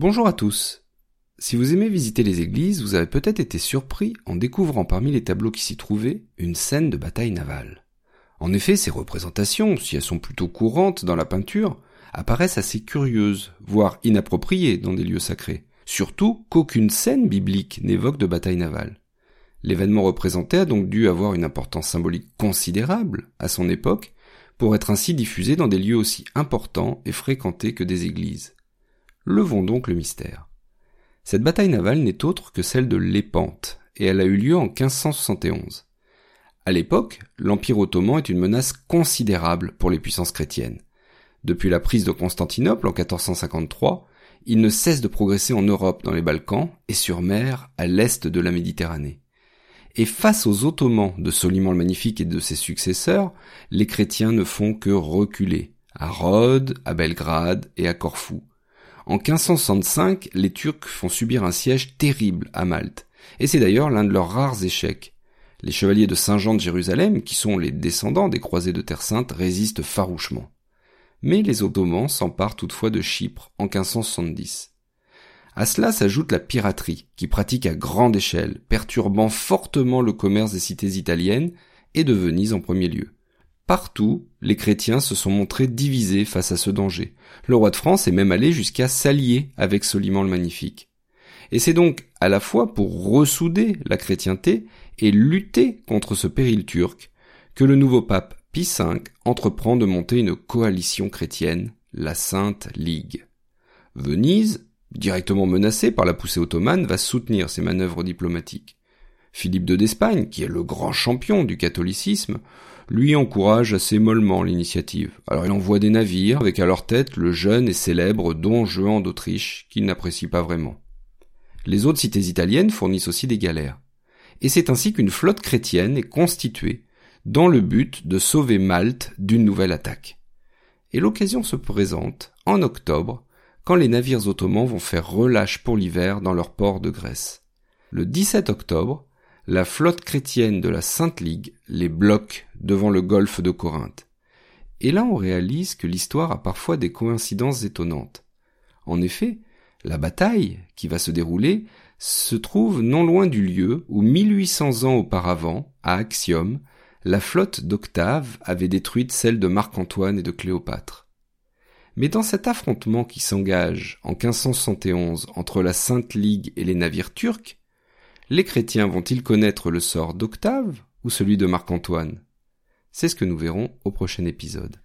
Bonjour à tous. Si vous aimez visiter les églises, vous avez peut-être été surpris en découvrant parmi les tableaux qui s'y trouvaient une scène de bataille navale. En effet, ces représentations, si elles sont plutôt courantes dans la peinture, apparaissent assez curieuses, voire inappropriées dans des lieux sacrés. Surtout qu'aucune scène biblique n'évoque de bataille navale. L'événement représenté a donc dû avoir une importance symbolique considérable à son époque pour être ainsi diffusé dans des lieux aussi importants et fréquentés que des églises. Levons donc le mystère. Cette bataille navale n'est autre que celle de Lépante, et elle a eu lieu en 1571. À l'époque, l'Empire ottoman est une menace considérable pour les puissances chrétiennes. Depuis la prise de Constantinople en 1453, il ne cesse de progresser en Europe dans les Balkans et sur mer à l'est de la Méditerranée. Et face aux Ottomans de Soliman le Magnifique et de ses successeurs, les chrétiens ne font que reculer, à Rhodes, à Belgrade et à Corfou. En 1565, les Turcs font subir un siège terrible à Malte, et c'est d'ailleurs l'un de leurs rares échecs. Les chevaliers de Saint-Jean de Jérusalem, qui sont les descendants des croisés de Terre Sainte, résistent farouchement. Mais les Ottomans s'emparent toutefois de Chypre en 1570. À cela s'ajoute la piraterie, qui pratique à grande échelle, perturbant fortement le commerce des cités italiennes et de Venise en premier lieu. Partout, les chrétiens se sont montrés divisés face à ce danger. Le roi de France est même allé jusqu'à s'allier avec Soliman le Magnifique. Et c'est donc à la fois pour ressouder la chrétienté et lutter contre ce péril turc que le nouveau pape Pie V entreprend de monter une coalition chrétienne, la Sainte Ligue. Venise, directement menacée par la poussée ottomane, va soutenir ces manœuvres diplomatiques. Philippe II d'Espagne, qui est le grand champion du catholicisme, lui encourage assez mollement l'initiative. Alors il envoie des navires avec à leur tête le jeune et célèbre Don Juan d'Autriche, qu'il n'apprécie pas vraiment. Les autres cités italiennes fournissent aussi des galères. Et c'est ainsi qu'une flotte chrétienne est constituée dans le but de sauver Malte d'une nouvelle attaque. Et l'occasion se présente en octobre quand les navires ottomans vont faire relâche pour l'hiver dans leur port de Grèce. Le 17 octobre, la flotte chrétienne de la Sainte Ligue les bloque devant le golfe de Corinthe. Et là on réalise que l'histoire a parfois des coïncidences étonnantes. En effet, la bataille qui va se dérouler se trouve non loin du lieu où 1800 ans auparavant, à Axiom, la flotte d'Octave avait détruit celle de Marc-Antoine et de Cléopâtre. Mais dans cet affrontement qui s'engage en 1571 entre la Sainte Ligue et les navires turcs, les chrétiens vont-ils connaître le sort d'Octave ou celui de Marc-Antoine? C'est ce que nous verrons au prochain épisode.